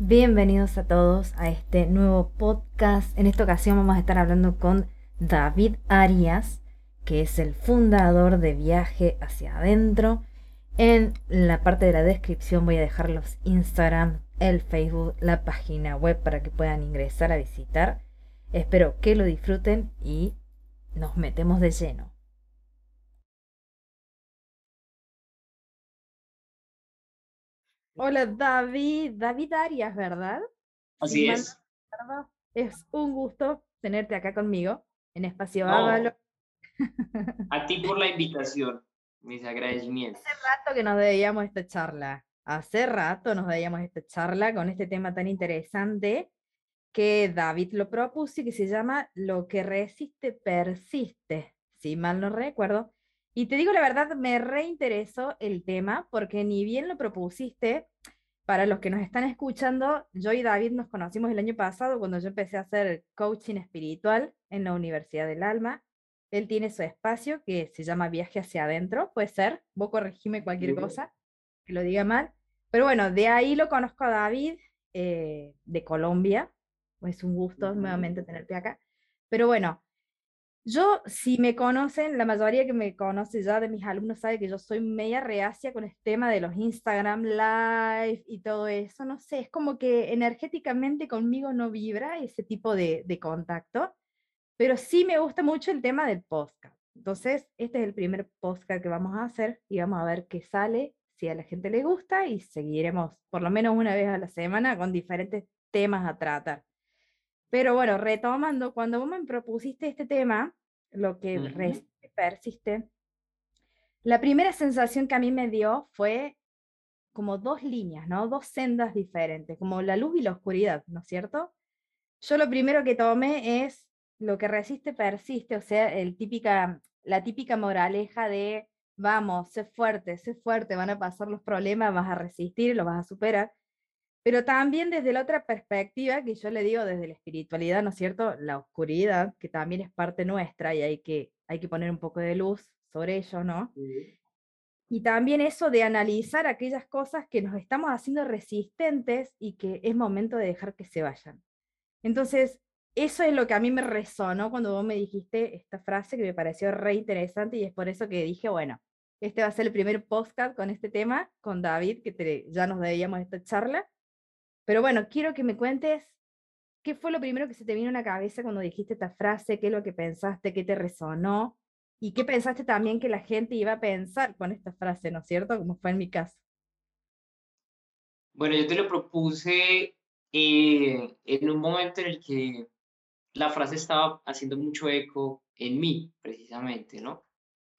Bienvenidos a todos a este nuevo podcast. En esta ocasión vamos a estar hablando con David Arias, que es el fundador de Viaje hacia adentro. En la parte de la descripción voy a dejar los Instagram, el Facebook, la página web para que puedan ingresar a visitar. Espero que lo disfruten y nos metemos de lleno. Hola David, David Arias, ¿verdad? Así es. Es un gusto tenerte acá conmigo en Espacio no, A ti por la invitación, mis agradecimientos. Hace rato que nos debíamos esta charla, hace rato nos debíamos esta charla con este tema tan interesante que David lo propuso y que se llama Lo que resiste persiste, si mal no recuerdo. Y te digo la verdad, me reinteresó el tema porque ni bien lo propusiste, para los que nos están escuchando, yo y David nos conocimos el año pasado cuando yo empecé a hacer coaching espiritual en la Universidad del Alma. Él tiene su espacio que se llama Viaje hacia adentro, puede ser, vos corregime cualquier cosa que lo diga mal. Pero bueno, de ahí lo conozco a David, eh, de Colombia. Es un gusto nuevamente tenerte acá. Pero bueno, yo, si me conocen, la mayoría que me conoce ya de mis alumnos sabe que yo soy media reacia con el tema de los Instagram Live y todo eso. No sé, es como que energéticamente conmigo no vibra ese tipo de, de contacto, pero sí me gusta mucho el tema del podcast. Entonces, este es el primer podcast que vamos a hacer y vamos a ver qué sale, si a la gente le gusta y seguiremos por lo menos una vez a la semana con diferentes temas a tratar. Pero bueno, retomando, cuando vos me propusiste este tema, lo que persiste, la primera sensación que a mí me dio fue como dos líneas, ¿no? Dos sendas diferentes, como la luz y la oscuridad, ¿no es cierto? Yo lo primero que tomé es lo que resiste persiste, o sea, el típica, la típica moraleja de vamos, sé fuerte, sé fuerte, van a pasar los problemas, vas a resistir, los vas a superar pero también desde la otra perspectiva, que yo le digo desde la espiritualidad, ¿no es cierto? La oscuridad, que también es parte nuestra y hay que, hay que poner un poco de luz sobre ello, ¿no? Y también eso de analizar aquellas cosas que nos estamos haciendo resistentes y que es momento de dejar que se vayan. Entonces, eso es lo que a mí me resonó cuando vos me dijiste esta frase que me pareció re interesante y es por eso que dije, bueno, este va a ser el primer podcast con este tema, con David, que ya nos debíamos esta charla. Pero bueno, quiero que me cuentes qué fue lo primero que se te vino a la cabeza cuando dijiste esta frase, qué es lo que pensaste, qué te resonó y qué pensaste también que la gente iba a pensar con esta frase, ¿no es cierto? Como fue en mi caso. Bueno, yo te lo propuse eh, en un momento en el que la frase estaba haciendo mucho eco en mí, precisamente, ¿no?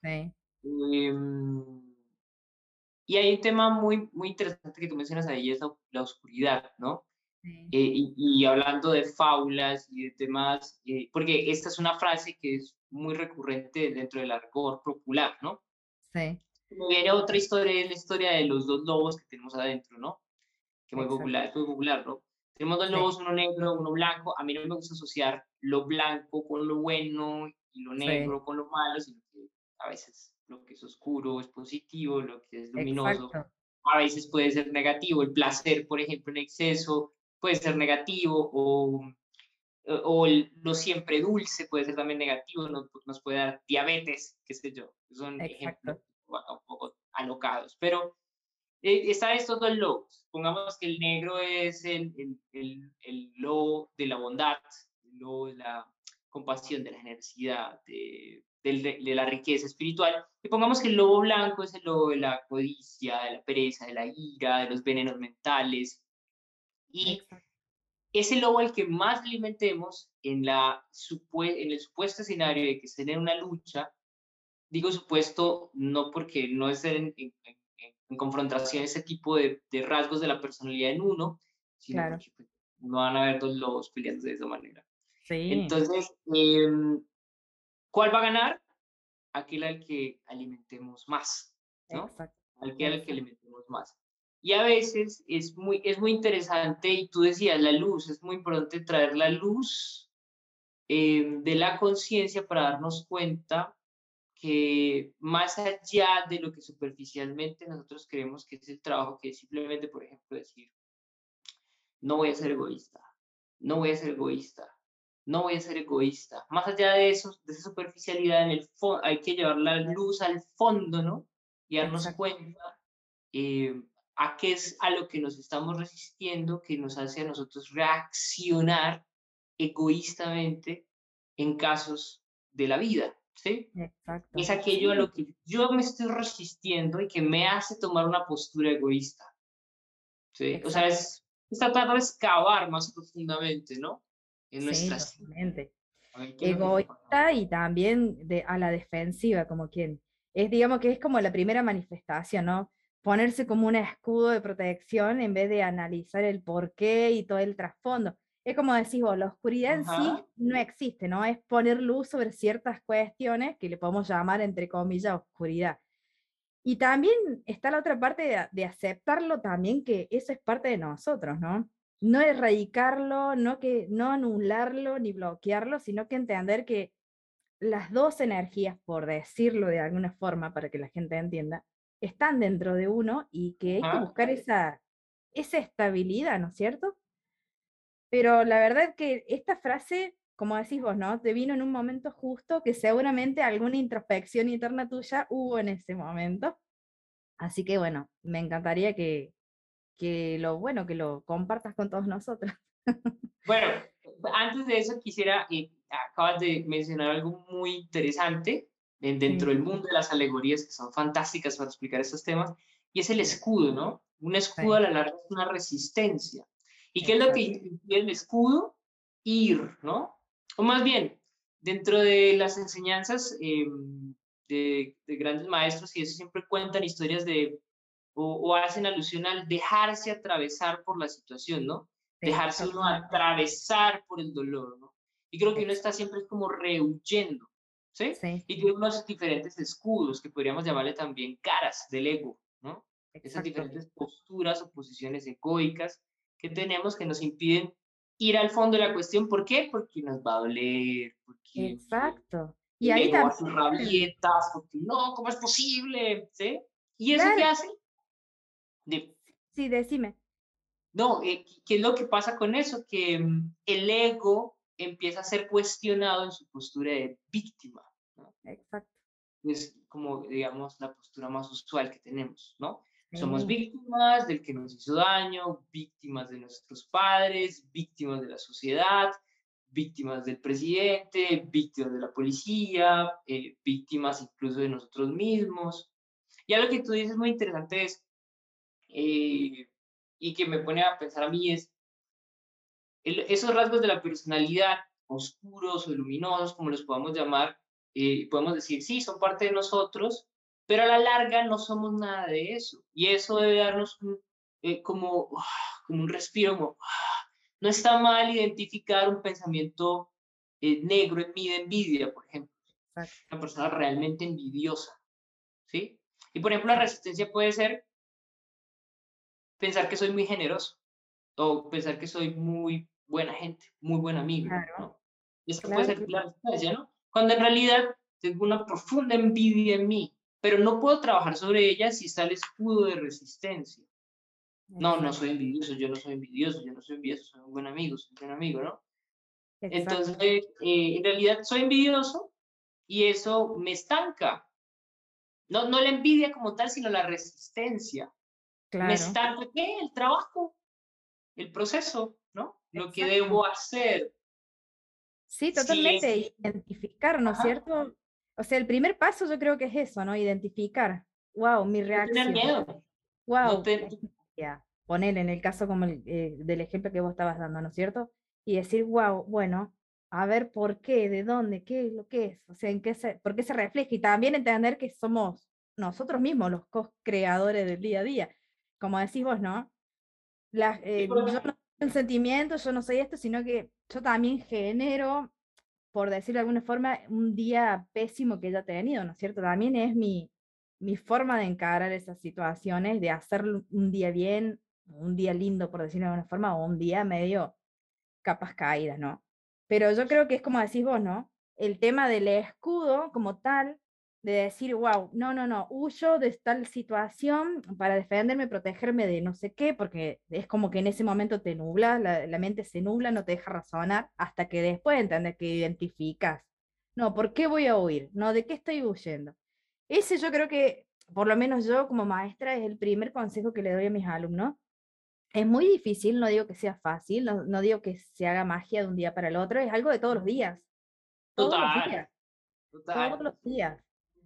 Sí. Em, y hay un tema muy, muy interesante que tú mencionas ahí, es la, oscuridad, ¿no? Eh, y, hablando de fábulas y de temas, eh, porque esta es una frase que es muy recurrente dentro del argot popular, ¿no? Sí. Viene otra historia, es la historia de los dos lobos que tenemos adentro, ¿no? Que muy popular, es muy popular, ¿no? Tenemos dos lobos, uno negro, uno blanco. A mí no me gusta asociar lo blanco con lo bueno y lo negro con lo malo, sino que a veces lo que es oscuro es positivo, lo que es luminoso a veces puede ser negativo. El placer, por ejemplo, en exceso puede ser negativo o, o lo siempre dulce puede ser también negativo, nos, nos puede dar diabetes, qué sé yo. Son ejemplos un poco alocados. Pero eh, está estos dos lobos. Pongamos que el negro es el, el, el, el lobo de la bondad, el lobo de la compasión, de la generosidad, de, de, la riqueza espiritual, y pongamos que el lobo blanco es el lobo de la codicia, de la pereza, de la ira, de los venenos mentales, y es el lobo al que más alimentemos en, la, en el supuesto escenario de que estén en una lucha, digo supuesto no porque no es en, en, confrontación ese tipo de, de, rasgos de la personalidad en uno, sino porque pues, no van a haber dos lobos peleando de esa manera. Sí. Entonces, eh, ¿Cuál va a ganar? Aquel al que alimentemos más, ¿no? Exacto. Aquel al que alimentemos más. Y a veces es muy, es muy interesante, y tú decías, la luz, es muy importante traer la luz em, de la conciencia para darnos cuenta que más allá de lo que superficialmente nosotros creemos que es el trabajo, que es simplemente, por ejemplo, decir, no voy a ser egoísta, no voy a ser egoísta, no voy a ser egoísta. Más allá de eso, de esa superficialidad, en el fondo, hay que llevar la luz al fondo, ¿no? Y darnos cuenta eh, a qué es a lo que nos estamos resistiendo, que nos hace a nosotros reaccionar egoístamente en casos de la vida, ¿sí? Exacto. Es aquello a lo que yo me estoy resistiendo y que me hace tomar una postura egoísta, ¿sí? O sea, es, es tratar de excavar más profundamente, ¿no? En nuestra Egoísta y también de, a la defensiva, como quien. Es, digamos que es como la primera manifestación, ¿no? Ponerse como un escudo de protección en vez de analizar el porqué y todo el trasfondo. Es como decís vos, la oscuridad en sí no existe, ¿no? Es poner luz sobre ciertas cuestiones que le podemos llamar, entre comillas, oscuridad. Y también está la otra parte de, de aceptarlo también, que eso es parte de nosotros, ¿no? No erradicarlo, no, que, no anularlo ni bloquearlo, sino que entender que las dos energías, por decirlo de alguna forma para que la gente entienda, están dentro de uno y que hay que buscar esa, esa estabilidad, ¿no es cierto? Pero la verdad es que esta frase, como decís vos, ¿no? Te vino en un momento justo que seguramente alguna introspección interna tuya hubo en ese momento. Así que bueno, me encantaría que, que lo bueno, que lo compartas con todos nosotros. Bueno, antes de eso quisiera, eh, acabas de mencionar algo muy interesante dentro del mundo de las alegorías que son fantásticas para explicar estos temas, y es el escudo, ¿no? Un escudo a la larga es una resistencia. ¿Y qué es lo que impide el escudo? Ir, ¿no? O más bien, dentro de las enseñanzas em, de, de, grandes maestros, y eso siempre cuentan historias de o, hacen alusión al dejarse atravesar por la situación, ¿no? Dejarse uno atravesar por el dolor, ¿no? Y creo que uno está siempre como rehuyendo, ¿sí? Y tiene unos diferentes escudos que podríamos llamarle también caras del ego, ¿no? Esas diferentes posturas o posiciones egoicas que tenemos que nos impiden ir al fondo de la cuestión. ¿Por qué? Porque nos va a doler. Porque, Exacto. Y ahí también. rabietas, porque no, ¿cómo es posible? ¿Sí? ¿Y eso qué hace? Sí, decime. No, eh, ¿qué es lo que pasa con eso? Que mm, el ego empieza a ser cuestionado en su postura de víctima. Exacto. Es como, digamos, la postura más usual que tenemos, ¿no? Somos víctimas del que nos hizo daño, víctimas de nuestros padres, víctimas de la sociedad, víctimas del presidente, víctimas de la policía, eh, víctimas incluso de nosotros mismos. Y algo que tú dices muy interesante es, eh, y que me pone a pensar a mí es esos rasgos de la personalidad, oscuros o luminosos, como los podamos llamar, eh, podemos decir, sí, son parte de nosotros, pero a la larga no somos nada de eso. Y eso debe darnos eh, como, como un respiro, no está mal identificar un pensamiento negro en mí de envidia, por ejemplo. Una persona realmente envidiosa, ¿sí? Y por ejemplo, la resistencia puede ser pensar que soy muy generoso o pensar que soy muy buena gente, muy buen amigo. ¿no? Y esto puede ser la resistencia, ¿no? Cuando en realidad tengo una profunda envidia en mí, pero no puedo trabajar sobre ella si está el escudo de resistencia. No, no soy envidioso, yo no soy envidioso, yo no soy envidioso, soy un buen amigo, soy un buen amigo, ¿no? Entonces, eh, en realidad soy envidioso y eso me estanca. No, no la envidia como tal, sino la resistencia. Me está ¿qué? El trabajo, el proceso, ¿no? Lo que debo hacer. Sí, totalmente, identificar, ¿no es cierto? O sea, el primer paso yo creo que es eso, ¿no? Identificar. Wow, mi reacción. No miedo. Wow. Poner en el caso como el, eh, del ejemplo que vos estabas dando, ¿no es cierto? Y decir, wow, bueno, a ver por qué, de dónde, qué es lo que es, o sea, en qué se, por qué se refleja y también entender que somos nosotros mismos los co-creadores del día a día como decís vos, ¿no? Eh, yo no soy un sentimiento, yo no soy esto, sino que yo también genero, por decirlo de alguna forma, un día pésimo que haya tenido, ¿no es cierto? También es mi, mi forma de encarar esas situaciones, de hacer un día bien, un día lindo, por decirlo de alguna forma, o un día medio capas caídas, ¿no? Pero yo creo que es como decís vos, ¿no? El tema del escudo como tal de decir, wow, no, no, no, huyo de tal situación para defenderme, protegerme de no sé qué, porque es como que en ese momento te nubla, la, mente se nubla, no te deja razonar, hasta que después entiendes que identificas, no, ¿por qué voy a huir? No, ¿de qué estoy huyendo? Ese yo creo que, por lo menos yo como maestra, es el primer consejo que le doy a mis alumnos. Es muy difícil, no digo que sea fácil, no, no digo que se haga magia de un día para el otro, es algo de todos los días. Todos los días. Todos los días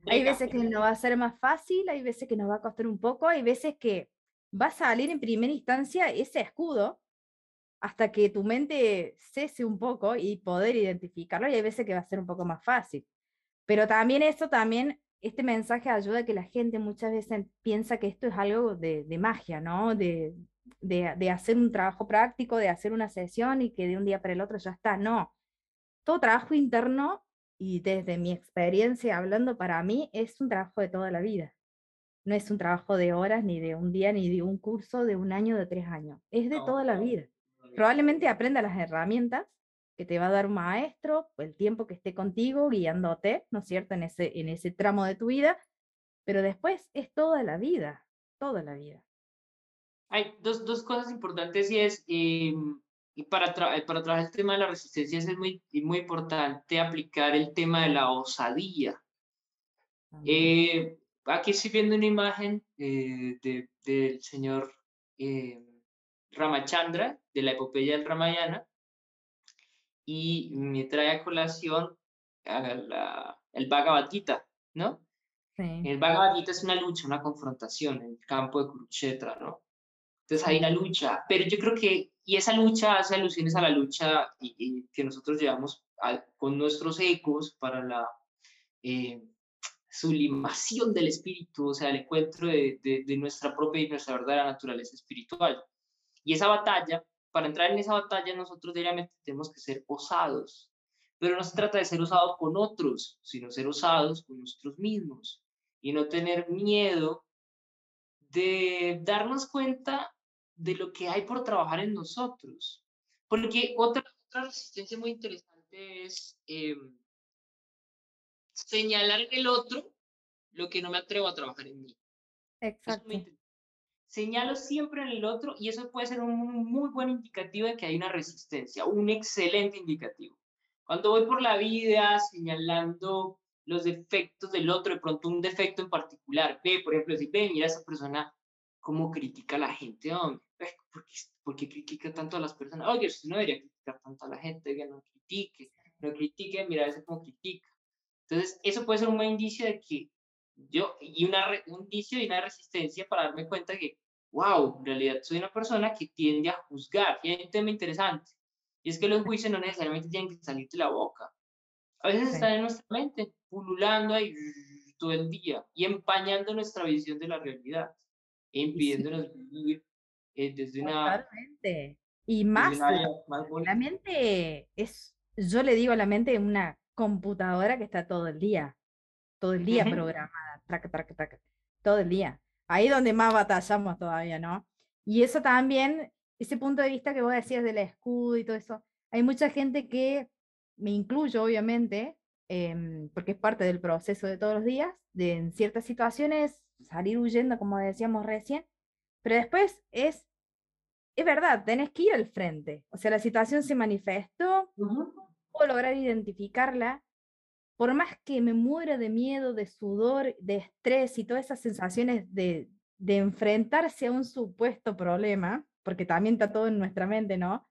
hay veces que nos va a ser más fácil, hay veces que nos va a costar un poco, hay veces que va a salir en primera instancia ese escudo hasta que tu mente cese un poco y poder identificarlo, y hay veces que va a ser un poco más fácil. Pero también eso, también este mensaje ayuda a que la gente muchas veces piensa que esto es algo de, magia, ¿no? De, de, de, hacer un trabajo práctico, de hacer una sesión y que de un día para el otro ya está. No. Todo trabajo interno y desde mi experiencia hablando, para mí es un trabajo de toda la vida. No es un trabajo de horas, ni de un día, ni de un curso de un año, de tres años. Es de toda la vida. Probablemente aprenda las herramientas que te va a dar un maestro, el tiempo que esté contigo, guiándote, ¿no es cierto?, en ese, en ese tramo de tu vida, pero después es toda la vida, toda la vida. Hay dos, dos cosas importantes y es, em, y para, eh, para trabajar el tema de la resistencia es muy, muy importante aplicar el tema de la osadía. Eh, aquí estoy viendo una imagen eh, de, del señor Ramachandra, de la epopeya del Ramayana, y me trae a colación la, el Bhagavad Gita, ¿no? El Bhagavad Gita es una lucha, una confrontación en el campo de Kurukshetra, ¿no? Entonces hay una lucha, pero yo creo que, y esa lucha hace alusiones a la lucha que nosotros llevamos con nuestros ecos para la eh, sublimación del espíritu, o sea, el encuentro de, de, nuestra propia y nuestra verdadera naturaleza espiritual. Y esa batalla, para entrar en esa batalla, nosotros diariamente tenemos que ser osados, pero no se trata de ser osados con otros, sino ser osados con nosotros mismos y no tener miedo de darnos cuenta de lo que hay por trabajar en nosotros. Porque otra, otra resistencia muy interesante es em, señalar en el otro lo que no me atrevo a trabajar en mí. Exacto. Señalo siempre en el otro y eso puede ser un muy buen indicativo de que hay una resistencia, un excelente indicativo. Cuando voy por la vida señalando los defectos del otro, de pronto un defecto en particular. Ve, por ejemplo, si ve, mira esa persona cómo critica a la gente, hombre. ¿Por qué, critica tanto a las personas? Oye, usted no debería criticar tanto a la gente, que no critique, no critique, mira ese cómo critica. Entonces, eso puede ser un buen indicio de que yo, y una, un indicio y una resistencia para darme cuenta que, wow, en realidad soy una persona que tiende a juzgar. Y hay un tema interesante, y es que los juicios no necesariamente tienen que salir de la boca. A veces están en nuestra mente, pululando ahí todo el día y empañando nuestra visión de la realidad, impidiéndonos vivir eh, desde una... Y más, la mente es, yo le digo a la mente, una computadora que está todo el día, todo el día programada, traca, traca, traca, todo el día. Ahí donde más batallamos todavía, ¿no? Y eso también, ese punto de vista que vos decías del escudo y todo eso, hay mucha gente que, me incluyo obviamente, Em, porque es parte del proceso de todos los días, de en ciertas situaciones salir huyendo, como decíamos recién, pero después es, es verdad, tenés que ir al frente, o sea, la situación se manifestó, puedo lograr identificarla, por más que me muera de miedo, de sudor, de estrés y todas esas sensaciones de, de enfrentarse a un supuesto problema, porque también está todo en nuestra mente, ¿no?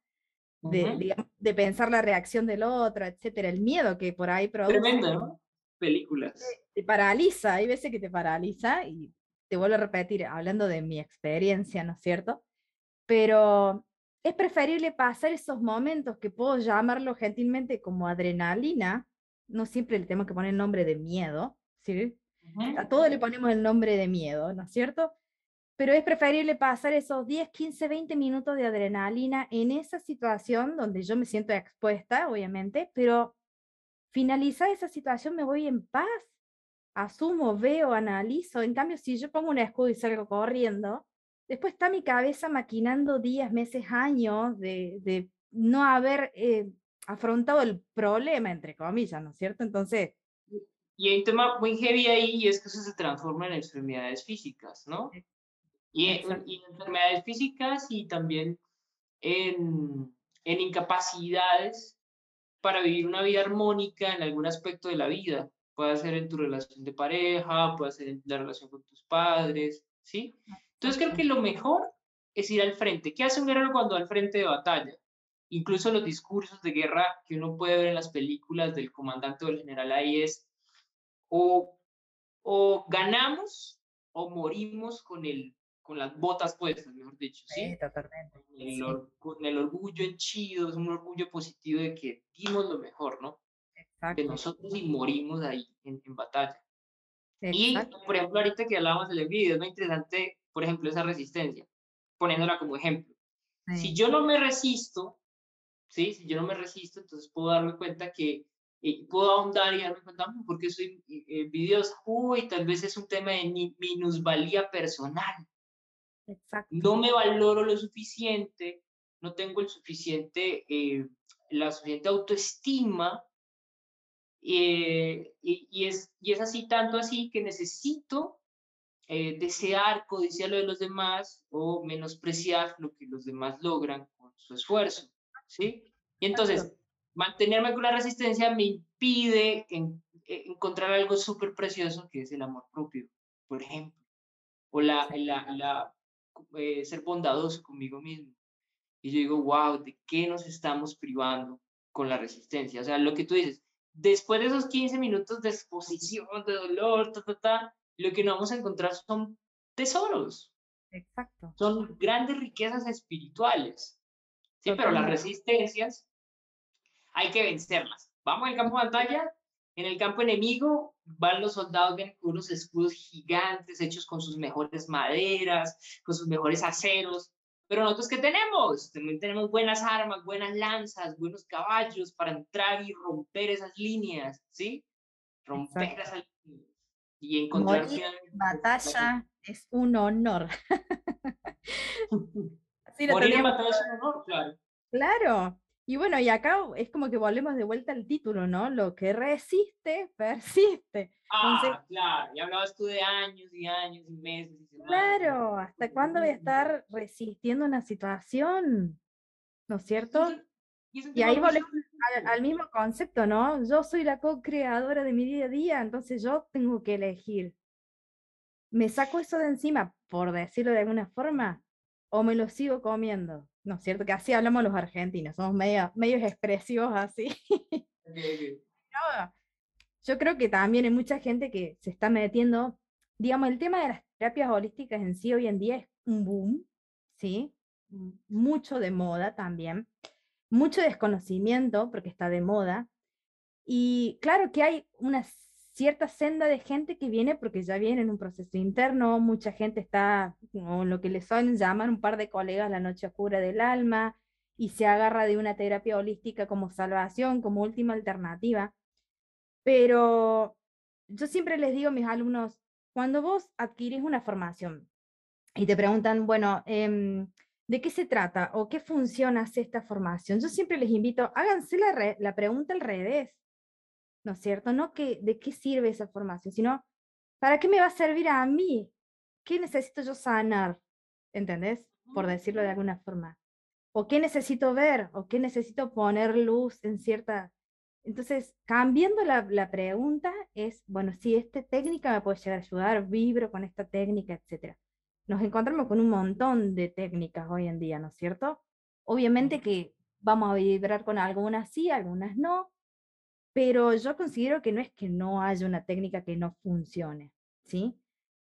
de, de pensar la reacción del otro, etcétera, el miedo que por ahí produce. Tremendo, ¿no? Películas. Te, paraliza, hay veces que te paraliza y te vuelvo a repetir, hablando de mi experiencia, ¿no es cierto? Pero es preferible pasar esos momentos que puedo llamarlo gentilmente como adrenalina, no siempre le tenemos que poner el nombre de miedo, ¿sí? A todo le ponemos el nombre de miedo, ¿no es cierto? pero es preferible pasar esos 10, 15, 20 minutos de adrenalina en esa situación donde yo me siento expuesta, obviamente, pero finalizar esa situación me voy en paz, asumo, veo, analizo. En cambio, si yo pongo un escudo y salgo corriendo, después está mi cabeza maquinando días, meses, años de, de no haber eh, afrontado el problema, entre comillas, ¿no es cierto? Entonces... y hay un tema muy heavy ahí y es que eso se transforma en enfermedades físicas, ¿no? Y, en, y enfermedades físicas y también en, en incapacidades para vivir una vida armónica en algún aspecto de la vida. Puede ser en tu relación de pareja, puede ser en la relación con tus padres, ¿sí? Entonces creo que lo mejor es ir al frente. ¿Qué hace un guerrero cuando va al frente de batalla? Incluso los discursos de guerra que uno puede ver en las películas del comandante o del general ahí es o, o ganamos o morimos con el con las botas puestas, mejor dicho, ¿sí? totalmente. Con el, orgullo henchido, es un orgullo positivo de que dimos lo mejor, ¿no? Exacto. De nosotros y morimos ahí en, en batalla. Y, por ejemplo, ahorita que hablábamos del envidia, es muy interesante, por ejemplo, esa resistencia, poniéndola como ejemplo. Si yo no me resisto, ¿sí? Si yo no me resisto, entonces puedo darme cuenta que eh, puedo ahondar y darme cuenta, mm, porque soy eh? Uy, tal vez es un tema de minusvalía personal. No me valoro lo suficiente, no tengo el suficiente, eh, la suficiente autoestima eh, y, es, y es así, tanto así que necesito eh, desear, codiciar lo de los demás o menospreciar lo que los demás logran con su esfuerzo, ¿sí? Y entonces, mantenerme con la resistencia me impide encontrar algo súper precioso que es el amor propio, por ejemplo, o la, la, eh, ser bondadoso conmigo mismo. Y yo digo, wow, ¿de qué nos estamos privando con la resistencia? O sea, lo que tú dices, después de esos 15 minutos de exposición, de dolor, ta, ta, ta, lo que nos vamos a encontrar son tesoros. Exacto. Son grandes riquezas espirituales. Sí, pero las resistencias hay que vencerlas. Vamos al campo de batalla, en el campo enemigo van los soldados con unos escudos gigantes hechos con sus mejores maderas, con sus mejores aceros. Pero nosotros, ¿qué tenemos? También tenemos buenas armas, buenas lanzas, buenos caballos para entrar y romper esas líneas, ¿sí? Romper esas líneas. Y encontrar... Morir batalla es un honor. Morir en batalla es un honor, claro. Claro, y bueno, y acá es como que volvemos de vuelta al título, ¿no? Lo que resiste, persiste. Ah, claro, y hablabas tú de años y años y meses. Y claro, ¿hasta cuándo voy a estar resistiendo una situación? ¿No es cierto? Y, ahí volvemos al, mismo concepto, ¿no? Yo soy la co-creadora de mi día a día, entonces yo tengo que elegir. ¿Me saco eso de encima, por decirlo de alguna forma, o me lo sigo comiendo? ¿No es cierto? Que así hablamos los argentinos, somos medio, medios expresivos así. yo creo que también hay mucha gente que se está metiendo, digamos, el tema de las terapias holísticas en sí hoy en día es un boom, ¿sí? Mucho de moda también, mucho desconocimiento porque está de moda. Y claro que hay unas cierta senda de gente que viene porque ya viene en un proceso interno, mucha gente está, o lo que le suelen llamar un par de colegas la noche oscura del alma, y se agarra de una terapia holística como salvación, como última alternativa. Pero yo siempre les digo a mis alumnos, cuando vos adquirís una formación y te preguntan, bueno, em, ¿de qué se trata o qué función hace esta formación? Yo siempre les invito, háganse la pregunta al revés. ¿No es cierto? No que, de qué sirve esa formación, sino para qué me va a servir a mí, qué necesito yo sanar, ¿entendés? Por decirlo de alguna forma. O qué necesito ver, o qué necesito poner luz en cierta... Entonces, cambiando la, la pregunta es, bueno, si esta técnica me puede llegar a ayudar, vibro con esta técnica, etc. Nos encontramos con un montón de técnicas hoy en día, ¿no es cierto? Obviamente que vamos a vibrar con algunas sí, algunas no, pero yo considero que no es que no haya una técnica que no funcione, ¿sí?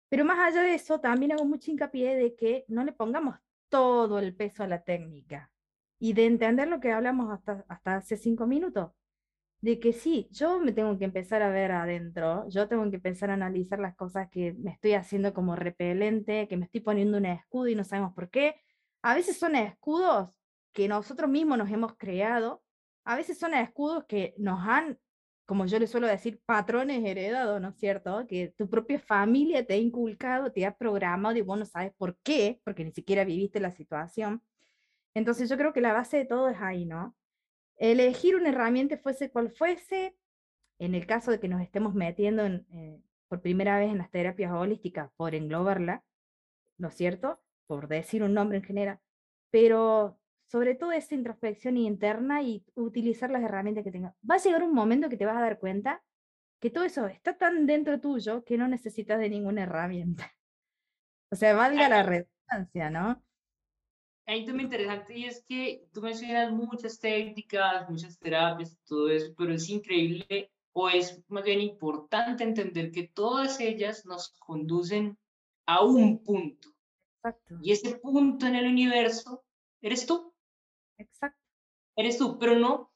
Pero más allá de eso, también hago mucho hincapié de que no le pongamos todo el peso a la técnica y de entender lo que hablamos hasta, hasta hace cinco minutos, de que sí, yo me tengo que empezar a ver adentro, yo tengo que empezar a analizar las cosas que me estoy haciendo como repelente, que me estoy poniendo un escudo y no sabemos por qué. A veces son escudos que nosotros mismos nos hemos creado a veces son escudos que nos han, como yo les suelo decir, patrones heredados, ¿no es cierto? Que tu propia familia te ha inculcado, te ha programado y vos no sabes por qué, porque ni siquiera viviste la situación. Entonces yo creo que la base de todo es ahí, ¿no? Elegir una herramienta fuese cual fuese, en el caso de que nos estemos metiendo eh, por primera vez en las terapias holísticas, por englobarla, ¿no es cierto? Por decir un nombre en general, pero sobre todo esa introspección interna y utilizar las herramientas que tengas. Va a llegar un momento que te vas a dar cuenta que todo eso está tan dentro tuyo que no necesitas de ninguna herramienta. O sea, valga la redundancia, ¿no? Hay un tema interesante y es que tú mencionas muchas técnicas, muchas terapias, todo eso, pero es increíble o es más bien importante entender que todas ellas nos conducen a un punto. Exacto. Y ese punto en el universo eres tú. Exacto. Eres tú, pero no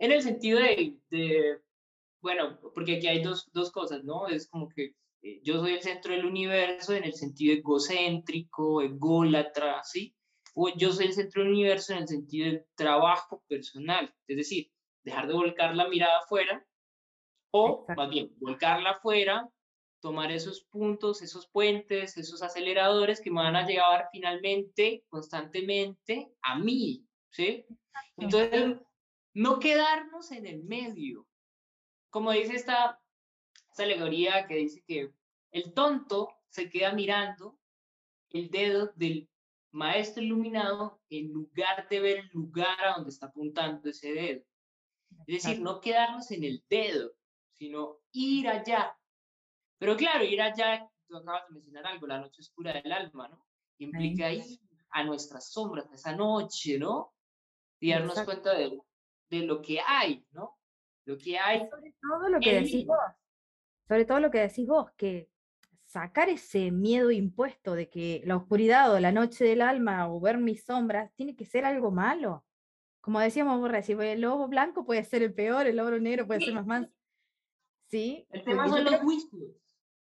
en el sentido de, de bueno, porque aquí hay dos, dos, cosas, ¿no? Es como que eh, yo soy el centro del universo en el sentido egocéntrico, ególatra, ¿sí? O yo soy el centro del universo en el sentido del trabajo personal, es decir, dejar de volcar la mirada afuera o más bien volcarla afuera, tomar esos puntos, esos puentes, esos aceleradores que me van a llevar finalmente, constantemente a mí, ¿sí? Entonces, no quedarnos en el medio. Como dice esta, esta alegoría que dice que el tonto se queda mirando el dedo del maestro iluminado en lugar de ver el lugar a donde está apuntando ese dedo. Es decir, no quedarnos en el dedo, sino ir allá. Pero claro, ir allá, tú acabas de mencionar algo, la noche oscura del alma, ¿no? Implica ir a nuestras sombras, a esa noche, ¿no? Y darnos cuenta de, de, lo que hay, ¿no? Lo que hay. Sobre todo lo que decís vos. Sobre todo lo que decís vos, que sacar ese miedo impuesto de que la oscuridad o la noche del alma o ver mis sombras tiene que ser algo malo. Como decíamos vos recién, el lobo blanco puede ser el peor, el lobo negro puede ser más manso. ¿Sí? El tema son los juicios.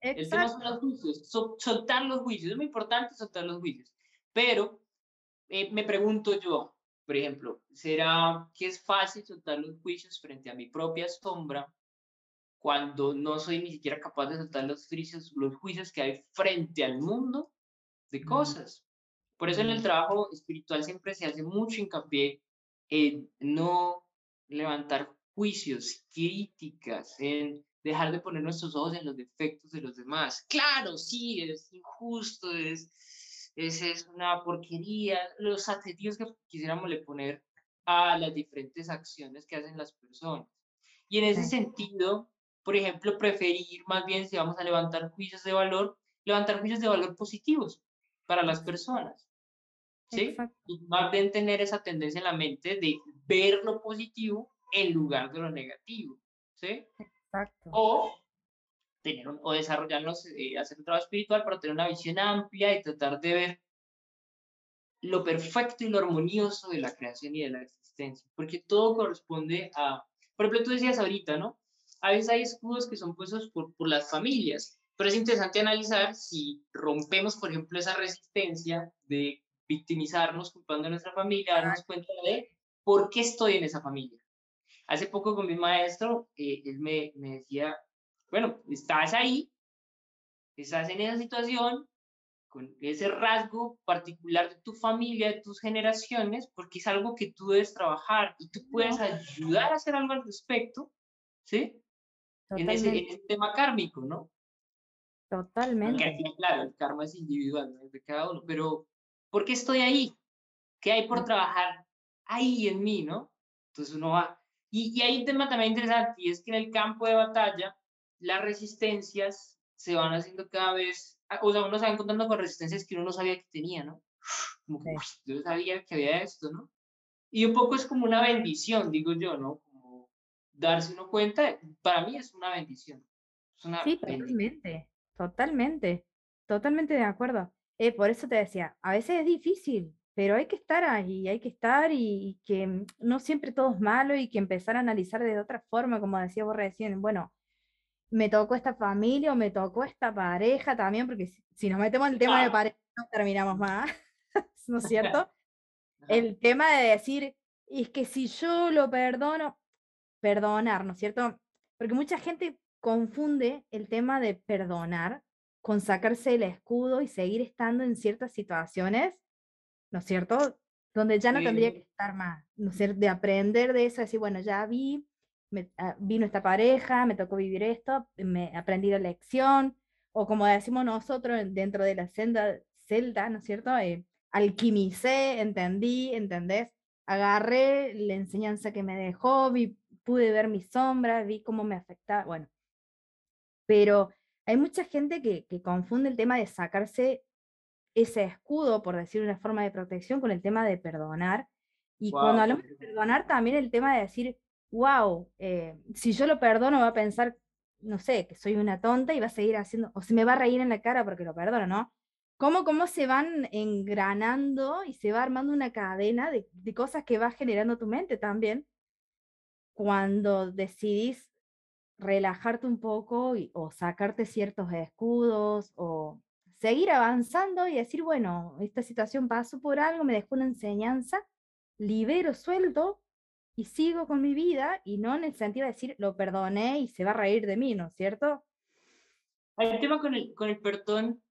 El tema son los juicios. soltar los juicios. Es muy importante soltar los juicios. Pero eh, me pregunto yo, por ejemplo, ¿será que es fácil soltar los juicios frente a mi propia sombra cuando no soy ni siquiera capaz de soltar los juicios, los juicios que hay frente al mundo de cosas? Por eso en el trabajo espiritual siempre se hace mucho hincapié en no levantar juicios, críticas, en dejar de poner nuestros ojos en los defectos de los demás. Claro, sí, es injusto, es, es, es una porquería, los adjetivos que quisiéramos le poner a las diferentes acciones que hacen las personas. Y en ese sentido, por ejemplo, preferir más bien si vamos a levantar juicios de valor, levantar juicios de valor positivos para las personas. ¿Sí? Y más bien tener esa tendencia en la mente de ver lo positivo en lugar de lo negativo. ¿Sí? O, tener o desarrollarnos, eh, hacer un trabajo espiritual para tener una visión amplia y tratar de ver lo perfecto y lo armonioso de la creación y de la existencia, porque todo corresponde a, por ejemplo, tú decías ahorita, ¿no? A veces hay escudos que son puestos por, por las familias, pero es interesante analizar si rompemos, por ejemplo, esa resistencia de victimizarnos culpando a nuestra familia, darnos cuenta de por qué estoy en esa familia. Hace poco con mi maestro, eh, él me, me decía, bueno, estás ahí, estás en esa situación, con ese rasgo particular de tu familia, de tus generaciones, porque es algo que tú debes trabajar y tú puedes ayudar a hacer algo al respecto, ¿sí? En ese, en ese, tema kármico, ¿no? Totalmente. Porque claro, el karma es individual, ¿no? es de cada uno, pero ¿por qué estoy ahí? ¿Qué hay por trabajar ahí en mí, no? Entonces uno va, y, hay un tema también interesante, y es que en el campo de batalla, las resistencias se van haciendo cada vez, ah, o sea, uno se va encontrando con resistencias que uno no sabía que tenía, ¿no? Como que, yo no sabía que había esto, ¿no? Y un poco es como una bendición, digo yo, ¿no? Como darse uno cuenta, para mí es una bendición. sí, totalmente, totalmente, totalmente de acuerdo. Eh, por eso te decía, a veces es difícil, pero hay que estar ahí, hay que estar y, que mm, no siempre todo es malo y que empezar a analizar de otra forma, como decía vos recién, bueno, me tocó esta familia o me tocó esta pareja también, porque si, nos metemos en el tema de pareja no terminamos más, ¿no es cierto? El tema de decir, es que si yo lo perdono, perdonar, ¿no es cierto? Porque mucha gente confunde el tema de perdonar con sacarse el escudo y seguir estando en ciertas situaciones ¿no es cierto? Donde ya no tendría que estar más, ¿no es cierto? De aprender de eso, decir, bueno, ya vi, ah, vino esta pareja, me tocó vivir esto, me aprendí la lección, o como decimos nosotros dentro de la celda, celda ¿no es cierto? Eh, alquimicé, entendí, ¿entendés? Agarré la enseñanza que me dejó, vi, pude ver mis sombras, vi cómo me afectaba, bueno. Pero hay mucha gente que, que confunde el tema de sacarse ese escudo, por decir una forma de protección, con el tema de perdonar. Y cuando hablamos de perdonar, también el tema de decir, wow, eh, si yo lo perdono, va a pensar, no sé, que soy una tonta y va a seguir haciendo, o se me va a reír en la cara porque lo perdono, ¿no? ¿Cómo, cómo se van engranando y se va armando una cadena de, cosas que va generando tu mente también cuando decidís relajarte un poco y, o sacarte ciertos escudos o seguir avanzando y decir, bueno, esta situación pasó por algo, me dejó una enseñanza, libero, suelto y sigo con mi vida y no en el sentido de decir, lo perdoné y se va a reír de mí, ¿no es cierto? Hay un tema con el, con el perdón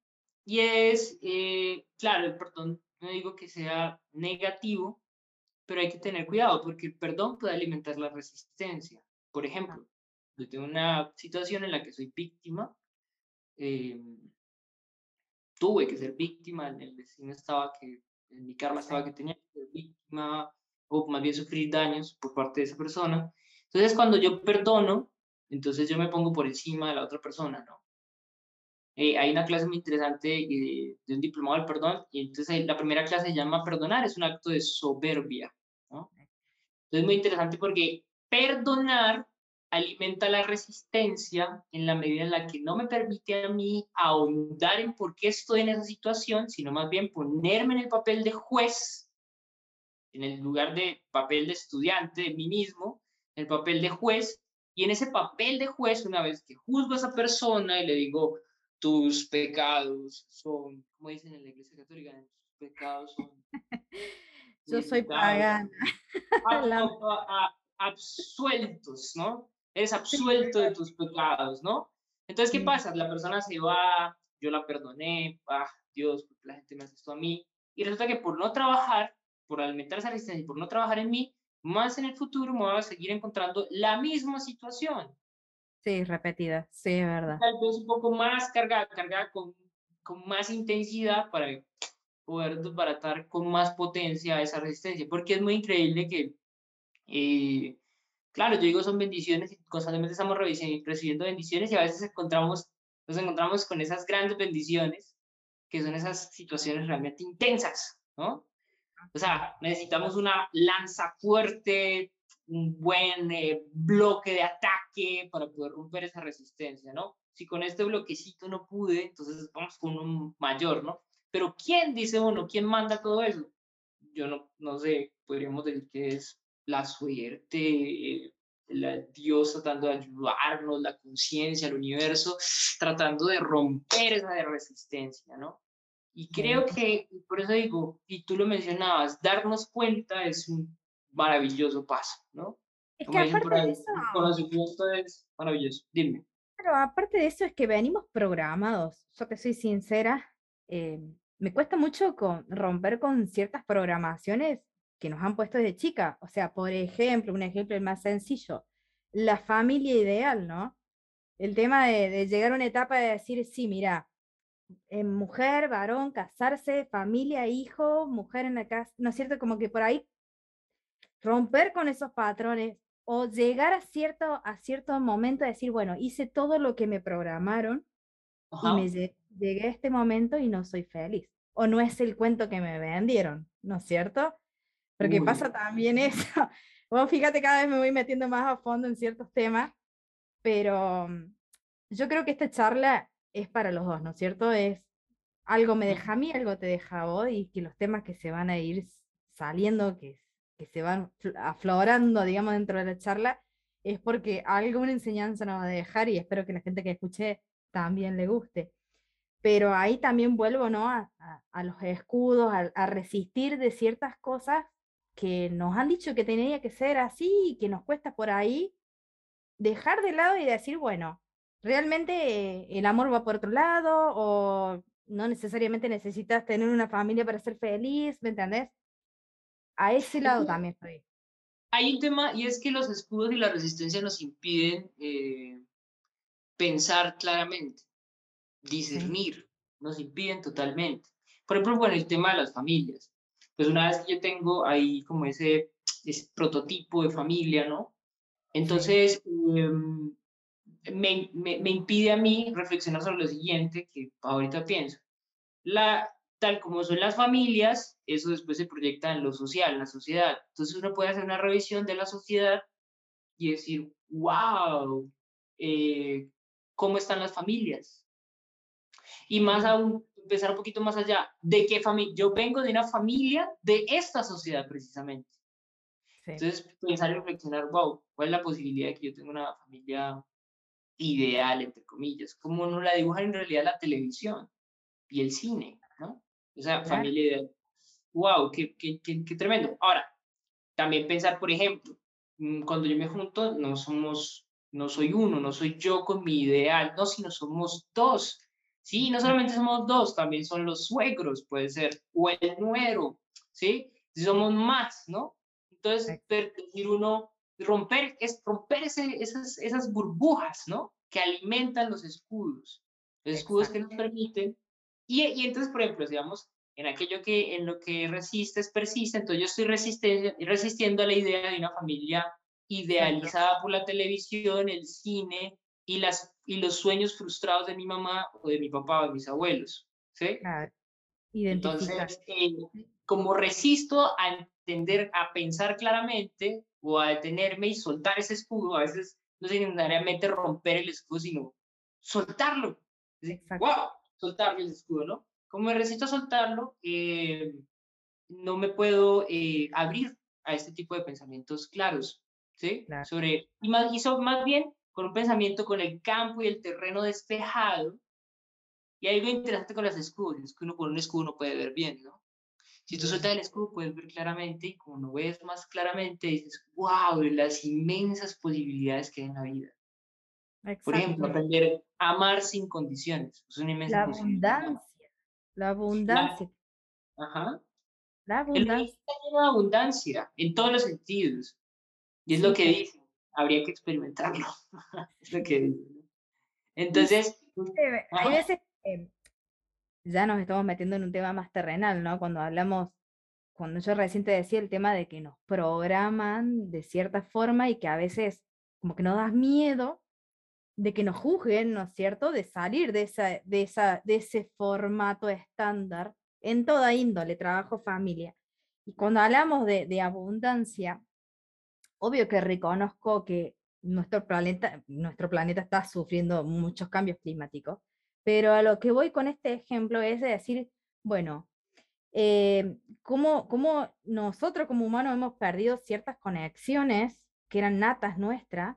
y es, eh, claro, el perdón, no digo que sea negativo, pero hay que tener cuidado porque el perdón puede alimentar la resistencia. Por ejemplo, yo tengo una situación en la que soy víctima, eh, tuve que ser víctima, en el destino estaba que, en mi karma estaba que tenía que ser víctima, o más bien sufrir daños por parte de esa persona. Entonces, cuando yo perdono, entonces yo me pongo por encima de la otra persona, ¿no? Eh, hay una clase muy interesante de, de un diplomado del perdón, y entonces la primera clase se llama perdonar, es un acto de soberbia, ¿no? Entonces, muy interesante porque perdonar alimenta la resistencia en la medida en la que no me permite a mí ahondar en por qué estoy en esa situación, sino más bien ponerme en el papel de juez, en el lugar de papel de estudiante de mí mismo, el papel de juez, y en ese papel de juez, una vez que juzgo a esa persona y le digo, tus pecados son, como dicen en la iglesia católica, tus pecados son... Yo soy pagana. absueltos, ¿no? eres absuelto de tus pecados, ¿no? Entonces, ¿qué pasa? La persona se va, yo la perdoné, ah, Dios, la gente me hace esto a mí, y resulta que por no trabajar, por alimentar esa resistencia y por no trabajar en mí, más en el futuro me voy a seguir encontrando la misma situación. Sí, repetida, sí, es verdad. Tal vez un poco más cargada, cargada con, con más intensidad para poder desbaratar con más potencia esa resistencia, porque es muy increíble que eh, claro, yo digo son bendiciones y constantemente estamos recibiendo bendiciones y a veces encontramos, nos encontramos con esas grandes bendiciones, que son esas situaciones realmente intensas, ¿no? O sea, necesitamos una lanza fuerte, un buen eh, bloque de ataque para poder romper esa resistencia, ¿no? Si con este bloquecito no pude, entonces vamos con un mayor, ¿no? Pero ¿quién dice uno? ¿Quién manda todo eso? Yo no, no sé, podríamos decir que es la suerte, la Dios tratando de ayudarnos, la conciencia, el universo, tratando de romper esa resistencia, ¿no? Y creo que, por eso digo, y tú lo mencionabas, darnos cuenta es un maravilloso paso, ¿no? Es que aparte de eso... El conocimiento es maravilloso, dime. Pero aparte de eso es que venimos programados, yo te soy sincera, eh, me cuesta mucho con, romper con ciertas programaciones que nos han puesto desde chica. O sea, por ejemplo, un ejemplo más sencillo, la familia ideal, ¿no? El tema de, llegar a una etapa de decir, sí, mira, en mujer, varón, casarse, familia, hijo, mujer en la casa, ¿no es cierto? Como que por ahí romper con esos patrones o llegar a cierto, a cierto momento de decir, bueno, hice todo lo que me programaron y me llegué a este momento y no soy feliz. O no es el cuento que me vendieron, ¿no es cierto? Porque pasa también eso. Bueno, fíjate, cada vez me voy metiendo más a fondo en ciertos temas, pero mm, yo creo que esta charla es para los dos, ¿no es cierto? Es algo me deja a mí, algo te deja a vos, y que los temas que se van a ir saliendo, que, que se van aflorando, digamos, dentro de la charla, es porque alguna enseñanza nos va a dejar y espero que la gente que escuche también le guste. Pero ahí también vuelvo, ¿no? A, a, los escudos, a, a resistir de ciertas cosas que nos han dicho que tenía que ser así y que nos cuesta por ahí, dejar de lado y decir, bueno, realmente el amor va por otro lado o no necesariamente necesitas tener una familia para ser feliz, ¿me entendés? A ese lado también estoy. hay un tema y es que los escudos y la resistencia nos impiden eh, pensar claramente, discernir, nos impiden totalmente. Por ejemplo, con el tema de las familias. Pues una vez que yo tengo ahí como ese, ese prototipo de familia, ¿no? Entonces, em, me, me, me, impide a mí reflexionar sobre lo siguiente que ahorita pienso. La, tal como son las familias, eso después se proyecta en lo social, en la sociedad. Entonces uno puede hacer una revisión de la sociedad y decir, wow, eh, ¿cómo están las familias? Y más aún, empezar un poquito más allá, ¿de qué familia? Yo vengo de una familia de esta sociedad precisamente. Entonces, pensar y reflexionar, wow, ¿cuál es la posibilidad de que yo tenga una familia ideal, entre comillas? ¿Cómo no la dibujan en realidad la televisión y el cine? ¿no? O sea, familia ideal. ¡Wow! Qué, qué, qué, tremendo! Ahora, también pensar, por ejemplo, mm, cuando yo me junto, no somos, no soy uno, no soy yo con mi ideal, no, sino somos dos. Sí, no solamente somos dos, también son los suegros, puede ser, o el nuero, ¿sí? Somos más, ¿no? Entonces, decir uno, romper, es romper ese, esas, esas burbujas, ¿no? Que alimentan los escudos. Los escudos que nos permiten y, y entonces, por ejemplo, digamos, en aquello que en lo que resistes persiste, entonces yo estoy resistiendo a la idea de una familia idealizada por la televisión, el cine y, las, y los sueños frustrados de mi mamá o de mi papá o de mis abuelos. ¿sí? Entonces, eh, como resisto a entender, a pensar claramente o a detenerme y soltar ese escudo, a veces no necesariamente romper el escudo, sino soltarlo. ¡Wow! soltar el escudo, ¿no? Como me resisto a soltarlo, eh, no me puedo eh, abrir a este tipo de pensamientos claros, ¿sí? Sobre, y más, y más bien con un pensamiento con el campo y el terreno despejado. Y hay algo interesante con los escudos, es que uno con un escudo no puede ver bien, ¿no? Si tú sueltas el escudo, puedes ver claramente, y como no ves más claramente, dices, wow, las inmensas posibilidades que hay en la vida. Por ejemplo, aprender a amar sin condiciones. Es una inmensa la abundancia. La abundancia. ajá. La abundancia. La abundancia en todos los sentidos. Y es lo que dice. Habría que experimentarlo. es lo que dice. Entonces. hay veces que ya nos estamos metiendo en un tema más terrenal, ¿no? Cuando hablamos, cuando yo recién te decía el tema de que nos programan de cierta forma y que a veces como que nos das miedo de que nos juzguen, ¿no es cierto?, de salir de, ese formato estándar en toda índole, trabajo, familia. Y cuando hablamos de, de abundancia, obvio que reconozco que nuestro planeta, nuestro planeta está sufriendo muchos cambios climáticos, pero a lo que voy con este ejemplo es de decir, bueno, eh, cómo, cómo nosotros como humanos hemos perdido ciertas conexiones que eran natas nuestras,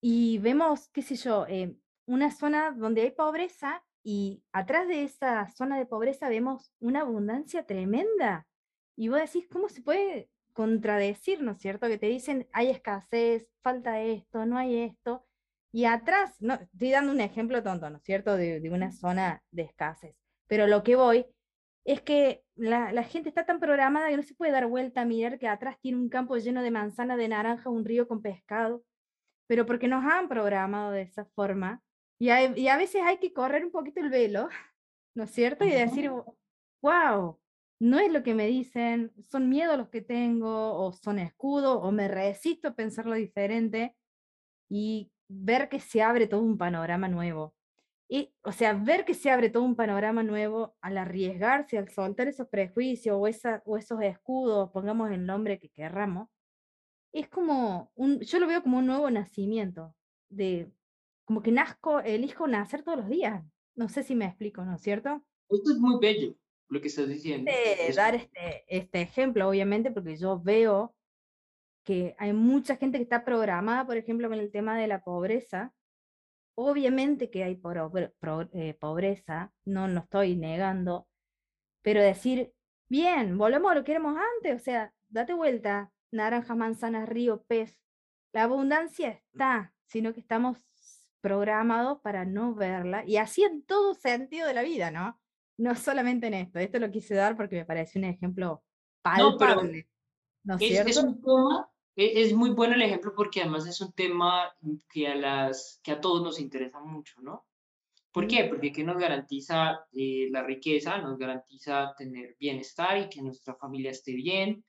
y vemos, qué sé yo, eh, una zona donde hay pobreza y atrás de esa zona de pobreza vemos una abundancia tremenda. Y vos decís, ¿cómo se puede contradecir, no es cierto? Que te dicen, hay escasez, falta esto, no hay esto. Y atrás, no, estoy dando un ejemplo tonto, ¿no es cierto? De, de una zona de escasez. Pero lo que voy es que la, la, gente está tan programada que no se puede dar vuelta a mirar que atrás tiene un campo lleno de manzana, de naranja, un río con pescado, pero porque nos han programado de esa forma. Y, y a veces hay que correr un poquito el velo, ¿no es cierto? Y decir, wow, no es lo que me dicen, son miedos los que tengo, o son escudos, o me resisto a pensarlo diferente, y ver que se abre todo un panorama nuevo. Y, o sea, ver que se abre todo un panorama nuevo al arriesgarse, al soltar esos prejuicios o, esa, o esos escudos, pongamos el nombre que querramos, es como, un, yo lo veo como un nuevo nacimiento, de como que nazco, elijo nacer todos los días. No sé si me explico, ¿no es cierto? Esto es muy bello, lo que estás diciendo. Dar este, este ejemplo, obviamente, porque yo veo que hay mucha gente que está programada, por ejemplo, con el tema de la pobreza. Obviamente que hay eh, pobreza, no lo estoy negando, pero decir, bien, volvemos a lo que éramos antes, o sea, date vuelta, naranja, manzana, río, pez. La abundancia está, sino que estamos programados para no verla, y así en todo sentido de la vida, ¿no? No solamente en esto. Esto lo quise dar porque me parece un ejemplo palpable. No, es, un tema es muy bueno el ejemplo porque además es un tema que a, las, que a todos nos interesa mucho, ¿no? ¿Por qué? Porque que nos garantiza eh, la riqueza, nos garantiza tener bienestar y que nuestra familia esté bien,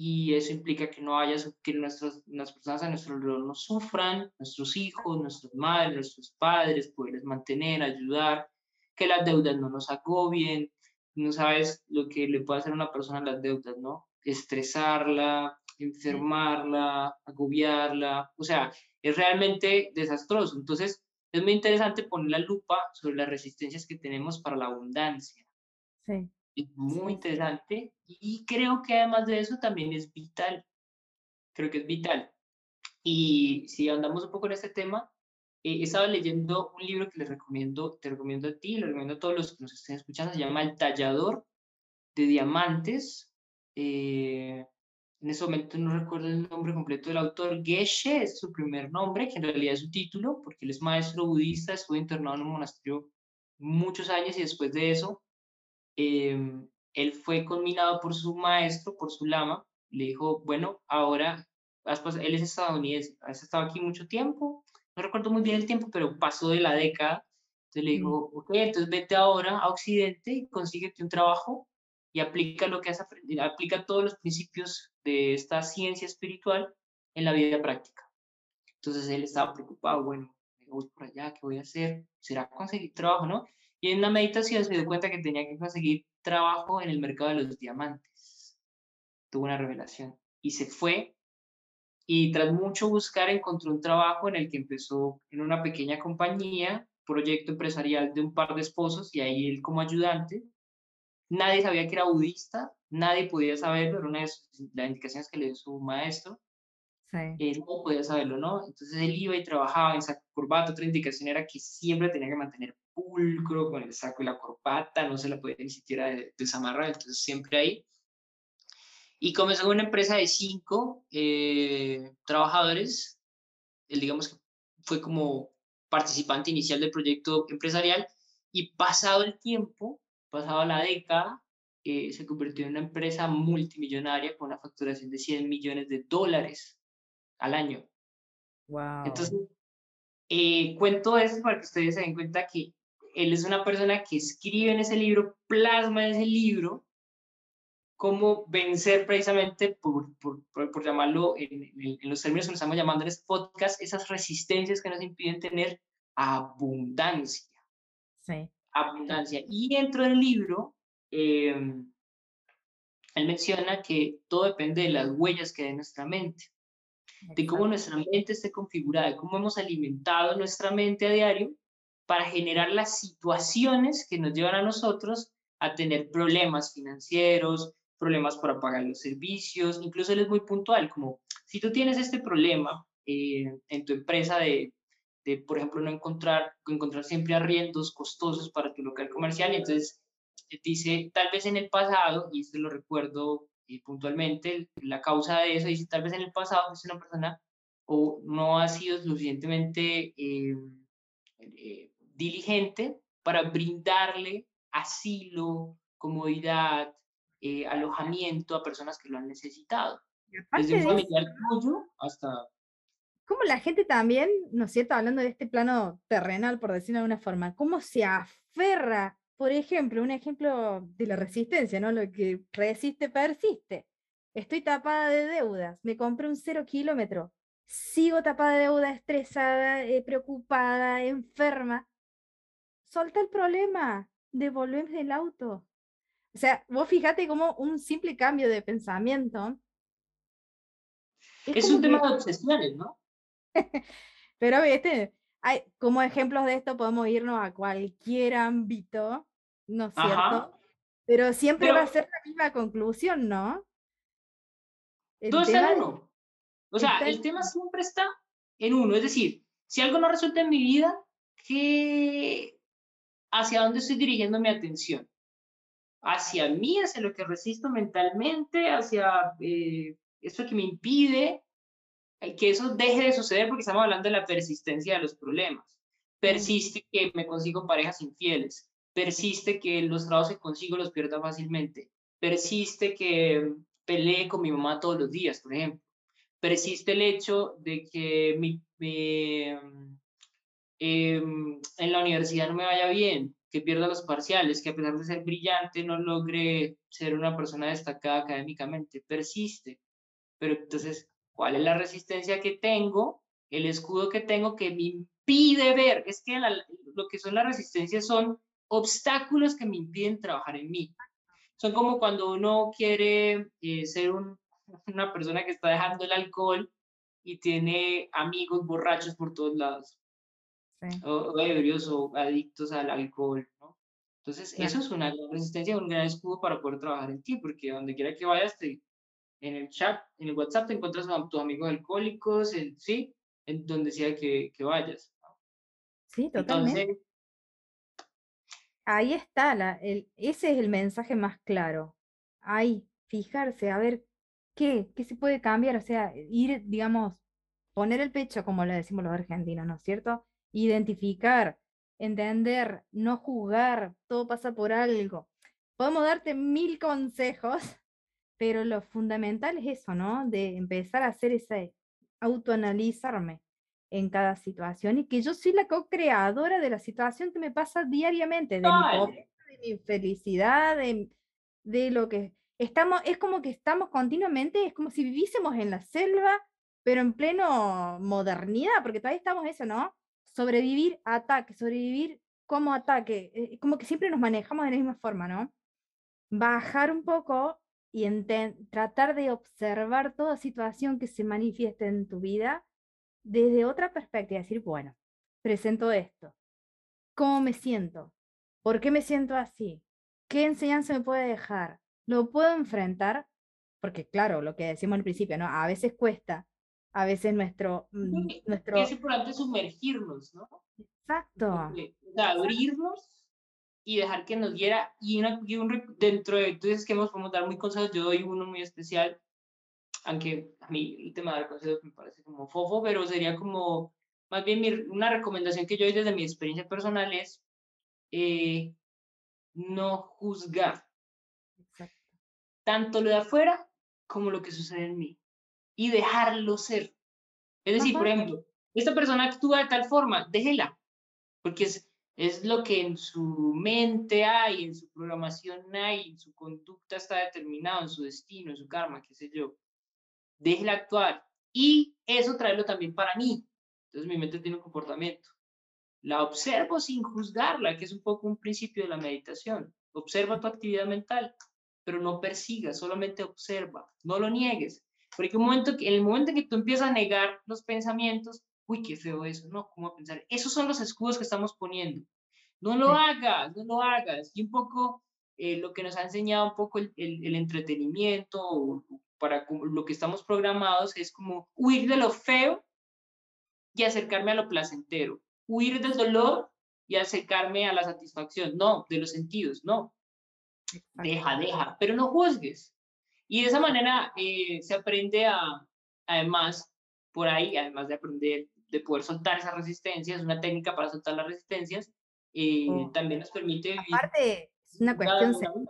y eso implica que no haya, que nuestras, las personas a nuestro alrededor no sufran, nuestros hijos, nuestras madres, nuestros padres, poderles mantener, ayudar, que las deudas no nos agobien, no sabes lo que le puede hacer a una persona las deudas, ¿no? Estresarla, enfermarla, agobiarla, o sea, es realmente desastroso. Entonces, es muy interesante poner la lupa sobre las resistencias que tenemos para la abundancia. Sí. Es muy interesante y creo que además de eso también es vital. Creo que es vital. Y si andamos un poco en este tema, eh, he estado leyendo un libro que les recomiendo, te recomiendo a ti, lo recomiendo a todos los que nos estén escuchando, se llama El tallador de diamantes. Eh, en ese momento no recuerdo el nombre completo del autor. Geshe es su primer nombre, que en realidad es su título, porque él es maestro budista, estuvo internado en un monasterio muchos años y después de eso, em, él fue conminado por su maestro, por su lama. Le dijo, bueno, ahora, él es estadounidense, has estado aquí mucho tiempo, no recuerdo muy bien el tiempo, pero pasó de la década. Entonces le dijo, ok, entonces vete ahora a Occidente y consíguete un trabajo y aplica lo que has aprendido, aplica todos los principios de esta ciencia espiritual en la vida práctica. Entonces él estaba preocupado, bueno, voy por allá, ¿qué voy a hacer? ¿Será conseguir trabajo, no? Y en una meditación se dio cuenta que tenía que conseguir trabajo en el mercado de los diamantes. Tuvo una revelación y se fue y tras mucho buscar encontró un trabajo en el que empezó en una pequeña compañía, proyecto empresarial de un par de esposos y ahí él como ayudante Nadie sabía que era budista, nadie podía saberlo, era una de las indicaciones que le dio su maestro. Sí. Él no podía saberlo, ¿no? Entonces él iba y trabajaba en saco corbata. Otra indicación era que siempre tenía que mantener pulcro con el saco y la corbata, no se la podía ni siquiera desamarrar, entonces siempre ahí. Y comenzó una empresa de cinco eh, trabajadores. Él, digamos que fue como participante inicial del proyecto empresarial. Y pasado el tiempo, pasaba la década, eh, se convirtió en una empresa multimillonaria con una facturación de 100 millones de dólares al año. Wow. Entonces, eh, cuento eso para que ustedes se den cuenta que él es una persona que escribe en ese libro, plasma en ese libro cómo vencer precisamente, por, por, por, llamarlo en, en, los términos que nos estamos llamando en este podcast, esas resistencias que nos impiden tener abundancia. Sí abundancia. Y dentro del libro, em, él menciona que todo depende de las huellas que hay en nuestra mente, de cómo nuestra mente esté configurada, de cómo hemos alimentado nuestra mente a diario para generar las situaciones que nos llevan a nosotros a tener problemas financieros, problemas para pagar los servicios, incluso él es muy puntual, como si tú tienes este problema eh, en tu empresa de por ejemplo, no encontrar, encontrar siempre arriendos costosos para tu local comercial. Entonces eh, dice, tal vez en el pasado, y esto lo recuerdo eh, puntualmente, la causa de eso, dice, tal vez en el pasado es una persona o no ha sido suficientemente eh, diligente para brindarle asilo, comodidad, alojamiento a personas que lo han necesitado. Desde un familiar tuyo hasta cómo la gente también, ¿no es cierto? Hablando de este plano terrenal, por decirlo de alguna forma, cómo se aferra, por ejemplo, un ejemplo de la resistencia, ¿no? Lo que resiste, persiste. Estoy tapada de deudas, me compré un cero kilómetro, sigo tapada de deuda, estresada, eh, preocupada, enferma. Solta el problema, devolveme el auto. O sea, vos fíjate como un simple cambio de pensamiento. Es, un tema de obsesiones, ¿no? Pero, viste, hay, como ejemplos de esto podemos irnos a cualquier ámbito, ¿no es cierto? Pero siempre va a ser la misma conclusión, ¿no? todo está en uno. O sea, el tema siempre está en uno. Es decir, si algo no resulta en mi vida, ¿qué... ¿hacia dónde estoy dirigiendo mi atención? ¿Hacia mí, hacia lo que resisto mentalmente, hacia eh, eso que me impide que eso deje de suceder porque estamos hablando de la persistencia de los problemas. Persiste que me consigo parejas infieles, persiste que los trabajos que consigo los pierda fácilmente, persiste que pelee con mi mamá todos los días, por ejemplo, persiste el hecho de que mi, em, en la universidad no me vaya bien, que pierda los parciales, que a pesar de ser brillante no logre ser una persona destacada académicamente, persiste. Pero entonces, ¿cuál es la resistencia que tengo? El escudo que tengo que me impide ver. Es que lo que son las resistencias son obstáculos que me impiden trabajar en mí. Son como cuando uno quiere eh, ser una persona que está dejando el alcohol y tiene amigos borrachos por todos lados o, ebrios o adictos al alcohol, ¿no? Entonces, eso es una gran resistencia, un gran escudo para poder trabajar en ti, porque donde quiera que vayas, te, en el chat, en el WhatsApp, te encuentras a tus amigos alcohólicos, en, sí, en donde sea que, que vayas. Sí, totalmente. Ahí está, la, el, ese es el mensaje más claro. Ahí, fijarse, a ver qué, qué se puede cambiar, o sea, ir, digamos, poner el pecho, como le decimos los argentinos, ¿no es cierto? identificar, entender, no juzgar, todo pasa por algo. Podemos darte mil consejos, pero lo fundamental es eso, ¿no? De empezar a hacer ese autoanalizarme en cada situación y que yo soy la co-creadora de la situación que me pasa diariamente, de mi, de mi felicidad, de, de lo que estamos, es como que estamos continuamente, es como si viviésemos en la selva, pero en pleno modernidad, porque todavía estamos eso, ¿no? sobrevivir a ataque, sobrevivir como ataque, eh, como que siempre nos manejamos de la misma forma, ¿no? Bajar un poco y tratar de observar toda situación que se manifieste en tu vida desde otra perspectiva, decir, bueno, presento esto, ¿cómo me siento? ¿Por qué me siento así? ¿Qué enseñanza me puede dejar? ¿Lo puedo enfrentar? Porque claro, lo que decimos al principio, ¿no? A veces cuesta, a veces nuestro... Mm, nuestro... Es importante sumergirnos, ¿no? Exacto. abrirnos y dejar que nos diera, y, una, un, dentro de, entonces que hemos podemos dar muy consejos, yo doy uno muy especial, aunque a mí el tema de dar consejos me parece como fofo, pero sería como, más bien mi, una recomendación que yo doy desde mi experiencia personal es eh, no juzgar Exacto. tanto lo de afuera como lo que sucede en mí y dejarlo ser. Es decir, por ejemplo, esta persona actúa de tal forma, déjela, porque es, es lo que en su mente hay, en su programación hay, en su conducta está determinado, en su destino, en su karma, qué sé yo. Déjela actuar. Y eso traerlo también para mí. Entonces mi mente tiene un comportamiento. La observo sin juzgarla, que es un poco un principio de la meditación. Observa tu actividad mental, pero no persigas, solamente observa, no lo niegues. Porque un momento, en el momento en que tú empiezas a negar los pensamientos, uy, qué feo eso, ¿no? ¿Cómo pensar? Esos son los escudos que estamos poniendo. No lo hagas, no lo hagas. Y un poco eh, lo que nos ha enseñado un poco el, el, entretenimiento, para lo que estamos programados, es como huir de lo feo y acercarme a lo placentero. Huir del dolor y acercarme a la satisfacción. No, de los sentidos, no. Deja, deja, pero no juzgues. Y de esa manera eh, se aprende a, además, por ahí, además de aprender, de poder soltar esas resistencias, una técnica para soltar las resistencias, eh, oh. también nos permite vivir. Aparte, es una cuestión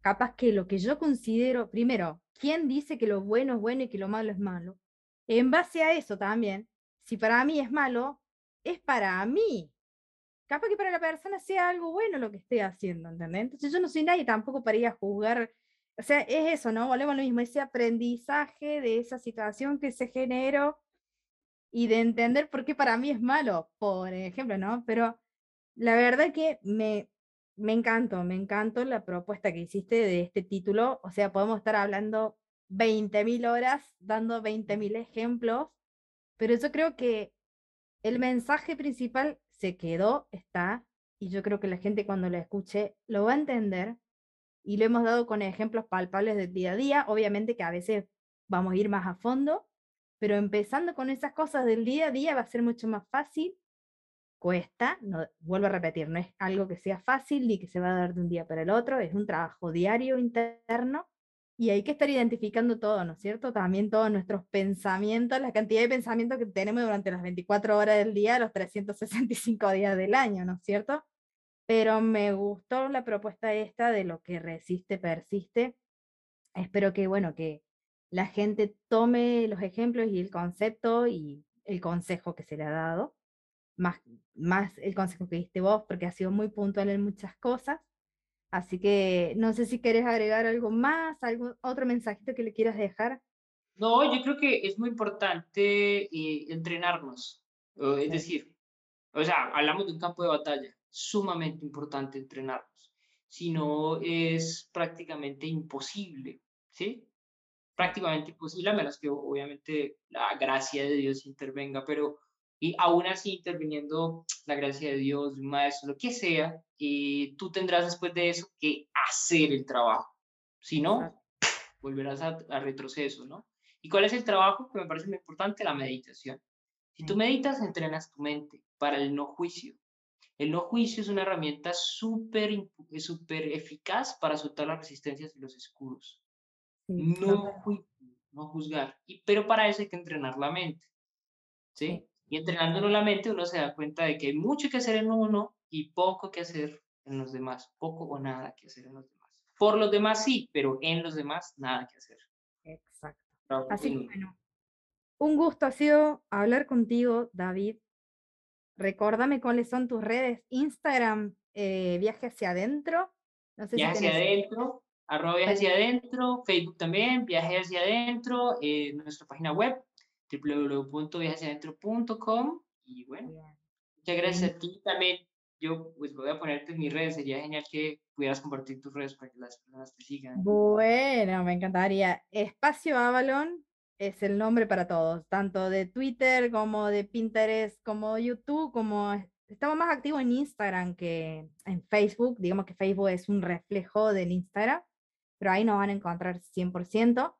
capaz que lo que yo considero, primero, ¿quién dice que lo bueno es bueno y que lo malo es malo? En base a eso también, si para mí es malo, es para mí. Capaz que para la persona sea algo bueno lo que esté haciendo, ¿entendés? Entonces yo no soy nadie tampoco para ir a juzgar o sea, es eso, ¿no? Volvemos a lo mismo, ese aprendizaje de esa situación que se generó y de entender por qué para mí es malo, por ejemplo, ¿no? Pero la verdad que me, me encantó, me encantó la propuesta que hiciste de este título, o sea, podemos estar hablando 20.000 horas, dando 20.000 ejemplos, pero yo creo que el mensaje principal se quedó, está, y yo creo que la gente cuando lo escuche lo va a entender y lo hemos dado con ejemplos palpables del día a día. Obviamente que a veces vamos a ir más a fondo, pero empezando con esas cosas del día a día va a ser mucho más fácil. Cuesta, vuelvo a repetir, no es algo que sea fácil ni que se va a dar de un día para el otro, es un trabajo diario interno y hay que estar identificando todo, ¿no es cierto? También todos nuestros pensamientos, la cantidad de pensamientos que tenemos durante las 24 horas del día, los 365 días del año, ¿no es cierto? pero me gustó la propuesta esta de lo que resiste, persiste. Espero que, bueno, que, la gente tome los ejemplos y el concepto y el consejo que se le ha dado, más, más el consejo que diste vos, porque ha sido muy puntual en muchas cosas. Así que no sé si querés agregar algo más, algún otro mensajito que le quieras dejar. No, yo creo que es muy importante eh, entrenarnos. Es decir, o sea, hablamos de un campo de batalla, sumamente importante entrenarnos. Si no, es prácticamente imposible, ¿sí? Prácticamente imposible, a menos que obviamente la gracia de Dios intervenga, pero y aún así interviniendo la gracia de Dios, un maestro, lo que sea, y tú tendrás después de eso que hacer el trabajo. Si no, volverás a, a retroceso, ¿no? ¿Y cuál es el trabajo? Que me parece muy importante, la meditación. Si tú meditas, entrenas tu mente para el no juicio. El no juicio es una herramienta súper super eficaz para soltar las resistencias y los escudos. No, no juzgar. Y, pero para eso hay que entrenar la mente. ¿sí? Y entrenándolo la mente uno se da cuenta de que hay mucho que hacer en uno y poco que hacer en los demás. Poco o nada que hacer en los demás. Por los demás sí, pero en los demás nada que hacer. Exacto. Así que bueno, un gusto ha sido hablar contigo, David. Recordame cuáles son tus redes. Instagram, eh, Viaje hacia adentro. No sé viaje hacia adentro, arroba viaje hacia adentro, Facebook también, viaje hacia adentro, eh, nuestra página web, www.viajehaciadentro.com. Y bueno, muchas gracias a ti también. Yo pues voy a ponerte en mis redes, sería genial que pudieras compartir tus redes para que las personas te sigan. Bueno, me encantaría. Espacio Avalon es el nombre para todos, tanto de Twitter como de Pinterest, como YouTube, como estamos más activos en Instagram que en Facebook. Digamos que Facebook es un reflejo del Instagram, pero ahí nos van a encontrar 100%.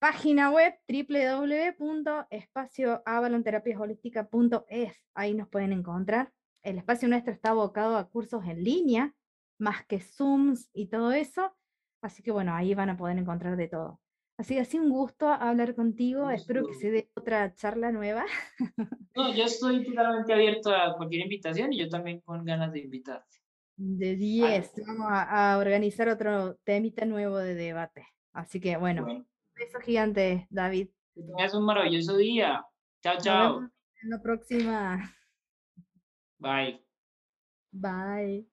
Página web www.espacioavalonterapiasholística.es. Ahí nos pueden encontrar. El espacio nuestro está abocado a cursos en línea, más que Zooms y todo eso. Así que bueno, ahí van a poder encontrar de todo. Así que ha sido un gusto hablar contigo. Espero que se dé otra charla nueva. No, yo estoy totalmente abierto a cualquier invitación y yo también con ganas de invitarte. De 10. Vamos a, organizar otro temita nuevo de debate. Así que bueno beso gigante, David. Que tengas un maravilloso día. Chao, chao. en la próxima. Bye. Bye.